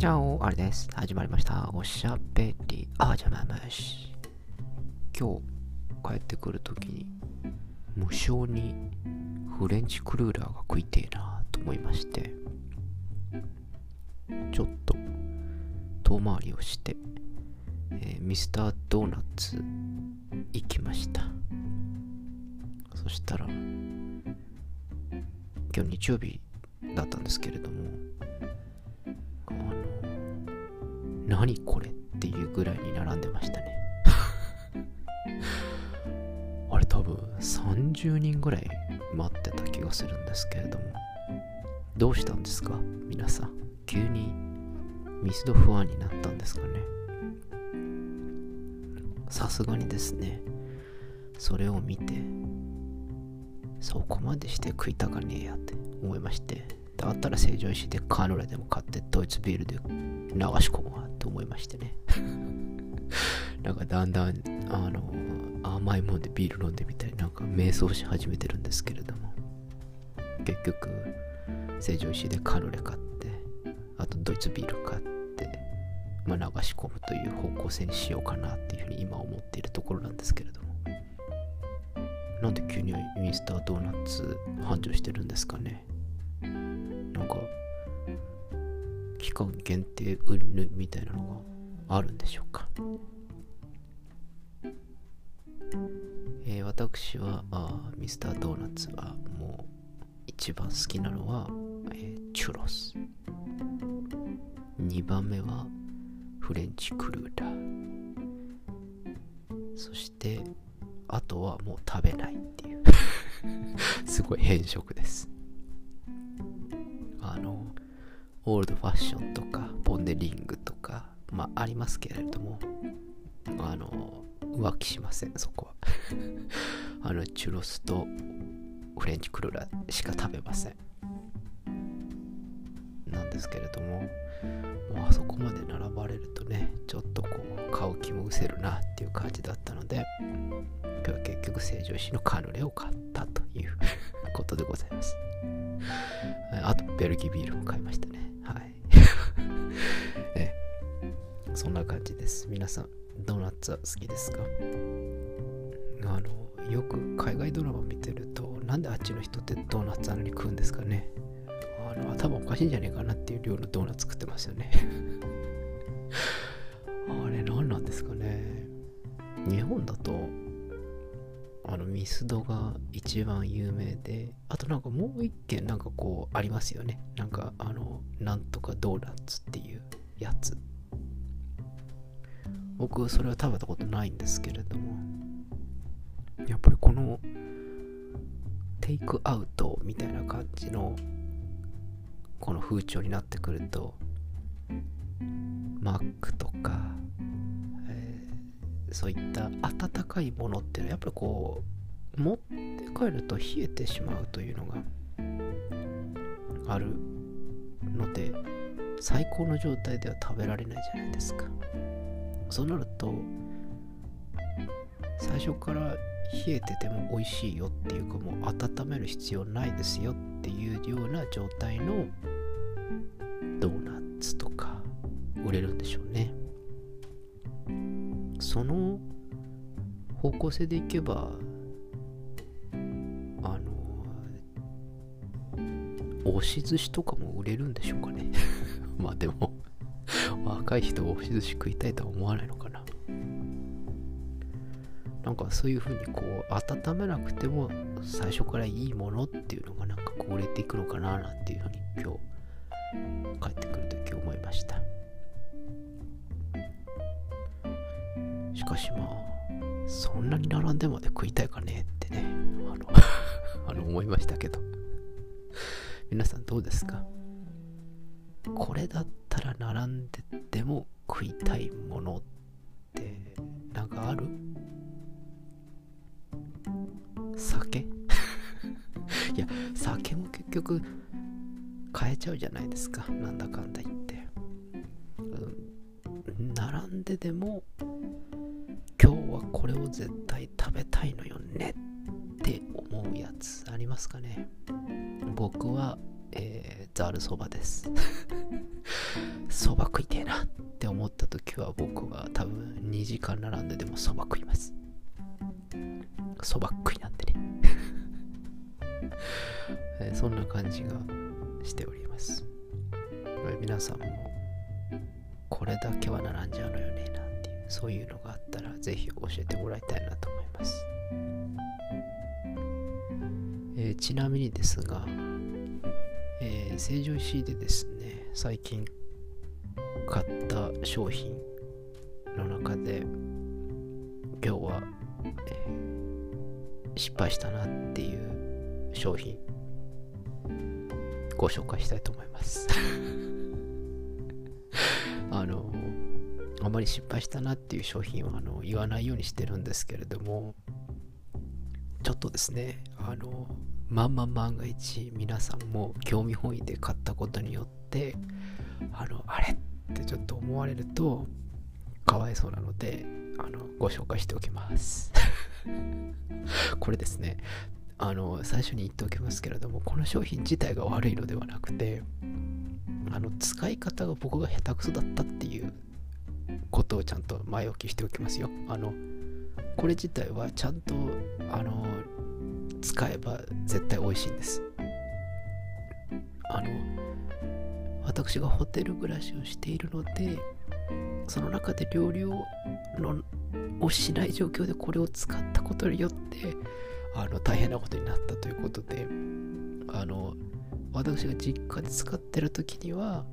じゃあ、あれです。始まりました。おしゃべり、あじゃままし。今日帰ってくるときに、無性にフレンチクルーラーが食いてえなと思いまして、ちょっと遠回りをして、えーミスタードーナツ行きました。そしたら、今日日曜日だったんですけれども、何これっていうぐらいに並んでましたね。あれ多分30人ぐらい待ってた気がするんですけれども、どうしたんですか？皆さん。急にミスドファンになったんですかね？さすがにですね、それを見て、そこまでして食いたかねえやって思いまして、だったら成城石でカヌレでも買ってドイツビールで流し込むわって思いましてね。なんかだんだん、あの、甘いもんでビール飲んでみたいなんか瞑想し始めてるんですけれども、結局、成城石でカヌレ買って、あとドイツビール買って、まあ、流し込むという方向性にしようかなっていうふうに今思っているところなんですけれども。なんで急にミスタードーナツ繁盛してるんですかねなんか期間限定売るみたいなのがあるんでしょうか、えー私はあミスタードーナツはもう一番好きなのは、えーチュロス。2番目はフレンチクルーラーそしてあとはもう食べないっていう。すごい変色です。オールドファッションとかポン・デ・リングとかまあありますけれどもあの浮気しませんそこは。あのチュロスとフレンチクルーラーしか食べません。なんですけれどももうあそこまで並ばれるとねちょっとこう買う気も失せるなっていう感じだったので今日は結局成城石のカヌレを買ったということでございます。あとベルギービールも買いましたね。そんな感じです。皆さんドーナツは好きですか？あのよく海外ドラマ見てるとなんであっちの人ってドーナツあんなに食うんですかね？あの頭おかしいんじゃねえかなっていう量のドーナツ食ってますよね。あれ何なんですかね？日本だとあのミスドが一番有名であとなんかもう一軒なんかこうありますよね。なんかあのなんとかドーナツっていうやつ。僕それは食べたことないんですけれども。やっぱりこのテイクアウトみたいな感じのこの風潮になってくるとマックとか、えーそういった温かいものっていうのはやっぱりこう持って帰ると冷えてしまうというのがあるので最高の状態では食べられないじゃないですか。そうなると最初から冷えてても美味しいよっていうかもう温める必要ないですよっていうような状態のドーナツとか売れるんでしょうね。その方向性でいけばあの押し寿司とかも売れるんでしょうかね。まあでも。若い人は押し寿司食いたいとは思わないのかな。なんかそういう風にこう温めなくても最初からいいものっていうのがなんかこう売れていくのかななんていう風に今日帰ってくるとき思いました。しかしまあそんなに並んでまで食いたいかねってね。あの あの思いましたけど。皆さんどうですか？これだったら並んでても食いたいものってなんかある？酒？いや酒も結局変えちゃうじゃないですか。なんだかんだ言って、うん、並んででも今日はこれを絶対食べたいのよねって思うやつありますかね？僕は、えー、ざるそばです。そば食いてえなって思った時は僕は多分2時間並んででもそば食います。そば食いなんでね。そんな感じがしております。皆さんもこれだけは並んじゃうのよねなんていうそういうのがあったらぜひ教えてもらいたいなと思います、えー、ちなみにですが、えー、成城石井でですね最近買った商品の中で今日は、えー、失敗したなっていう商品ご紹介したいと思います。あのあまり失敗したなっていう商品はあの言わないようにしてるんですけれどもちょっとですねあのまんま万が一皆さんも興味本位で買ったことによってあのあれ？ってちょっと思われるとかわいそうなのであのご紹介しておきます。これですね。あの最初に言っておきますけれどもこの商品自体が悪いのではなくてあの使い方が僕が下手くそだったっていうことをちゃんと前置きしておきますよ。あのこれ自体はちゃんとあの使えば絶対美味しいんです。あの私がホテル暮らしをしているのでその中で料理をのをしない状況でこれを使ったことによってあの大変なことになったということであの私が実家で使ってる時には、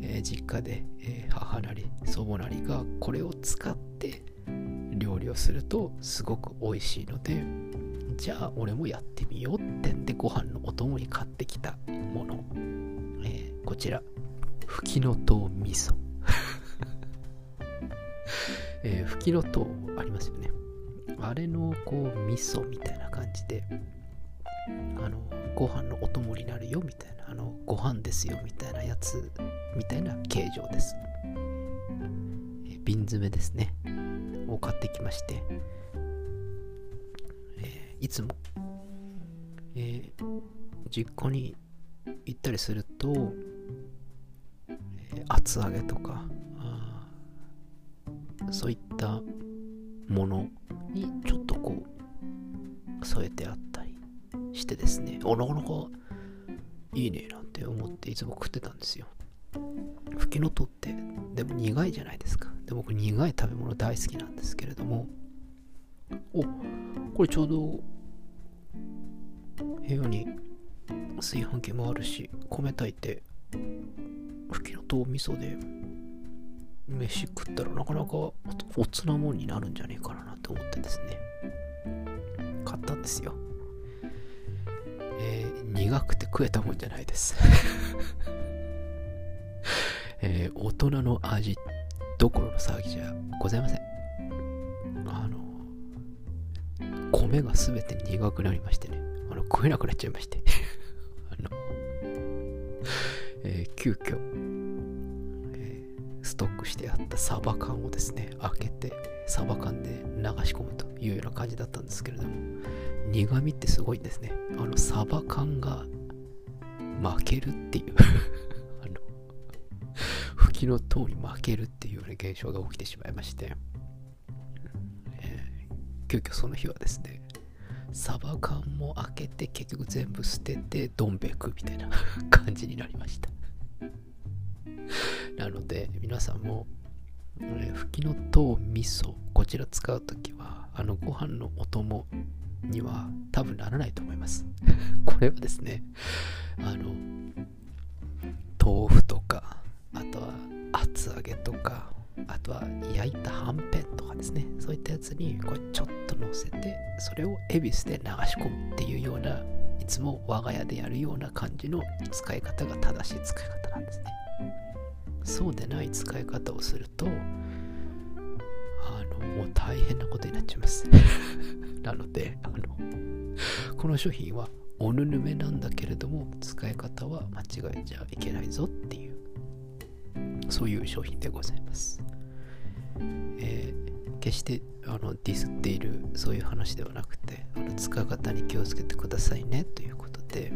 えー、実家で、えー、母なり祖母なりがこれを使って料理をするとすごく美味しいのでじゃあ俺もやってみようってんでご飯のお供に買ってきたもの、こちら。ふきのとう味噌。えー、ふきのとうありますよね。あれのこう味噌みたいな感じであのご飯のお供になるよみたいなあのご飯ですよみたいなやつみたいな形状です。え瓶詰めですね。を買ってきまして、えー、いつも、えー、実家に行ったりすると、厚揚げとか。そういったものにちょっとこう添えてあったりしてですね。おなかなかいいねなんて思っていつも食ってたんですよ。ふきのとってでも苦いじゃないですか。で僕苦い食べ物大好きなんですけれども。おこれちょうど部屋に炊飯器もあるし米炊いてと味噌で飯食ったらなかなかおつなもんになるんじゃねえかなって思ってですね。買ったんですよ。えー、苦くて食えたもんじゃないです。えー、大人の味どころの騒ぎじゃございません。あの米が全て苦くなりましてね。あの食えなくなっちゃいまして。あの、えー、急遽ストックしてあったサバ缶をですね開けてサバ缶で流し込むというような感じだったんですけれども苦味ってすごいんですね。あのサバ缶が負けるっていう。あの吹きの塔に負けるっていうような現象が起きてしまいまして、えー、急遽その日はですねサバ缶も開けて結局全部捨ててどん兵衛食うみたいな 感じになりました。なので皆さんも、えー、ふきのとう味噌こちら使うときはあのご飯のお供には多分ならないと思います。これはですねあの豆腐とかあとは厚揚げとかあとは焼いたはんぺんとかですね。そういったやつにこれちょっと乗せてそれを恵比寿で流し込むっていうようないつも我が家でやるような感じの使い方が正しい使い方なんですね。そうでない使い方をするとあのもう大変なことになっちゃいます。なのであのこの商品はおぬぬめなんだけれども使い方は間違えちゃいけないぞっていうそういう商品でございます、えー、決してあのディスっているそういう話ではなくてあの使い方に気をつけてくださいねということで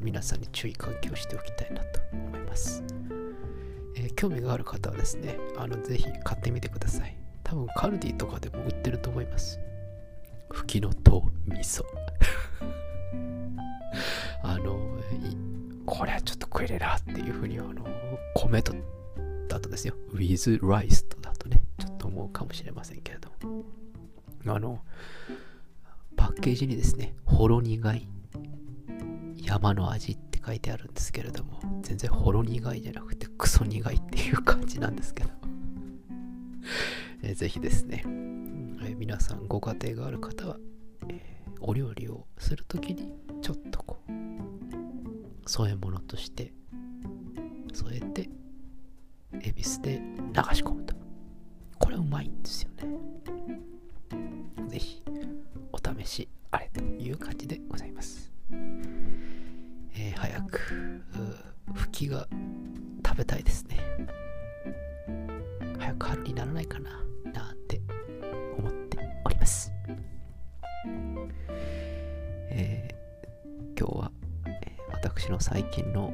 皆さんに注意喚起をしておきたいなと思います。えー、興味がある方はですね、あのぜひ買ってみてください。多分カルディとかでも売ってると思います。ふきのとう味噌。あの、これはちょっと食えれなっていうふうに、あの、米と、だとですよ、with rice とだとね、ちょっと思うかもしれませんけれども。あの、パッケージにですね、ほろ苦い山の味って書いてあるんですけれども、全然ほろ苦いじゃなくてクソ苦いっていう感じなんですけど、え、ぜひですね、え、皆さんご家庭がある方は、え、お料理をするときにちょっとこう、添え物として添えて、恵比寿で流し込むと。これうまいんですよね。ぜひ、お試しあれという感じできが食べたいですね。早く春にならないかな、なんて思っております。えー、今日は、えー、私の最近の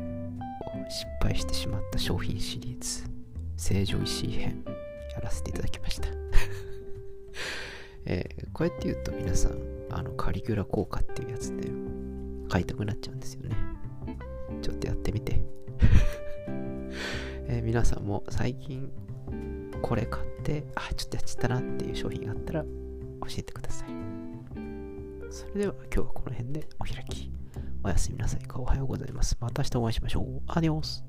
失敗してしまった商品シリーズ、成城石井編、やらせていただきました。えー、こうやって言うと皆さん、あのカリキュラ効果っていうやつで買いたくなっちゃうんですよね。ちょっとやってみて。えー、皆さんも最近これ買って、あ、ちょっとやっちゃったなっていう商品があったら教えてください。それでは今日はこの辺でお開き。おやすみなさいかおはようございます。また明日お会いしましょう。アディオス。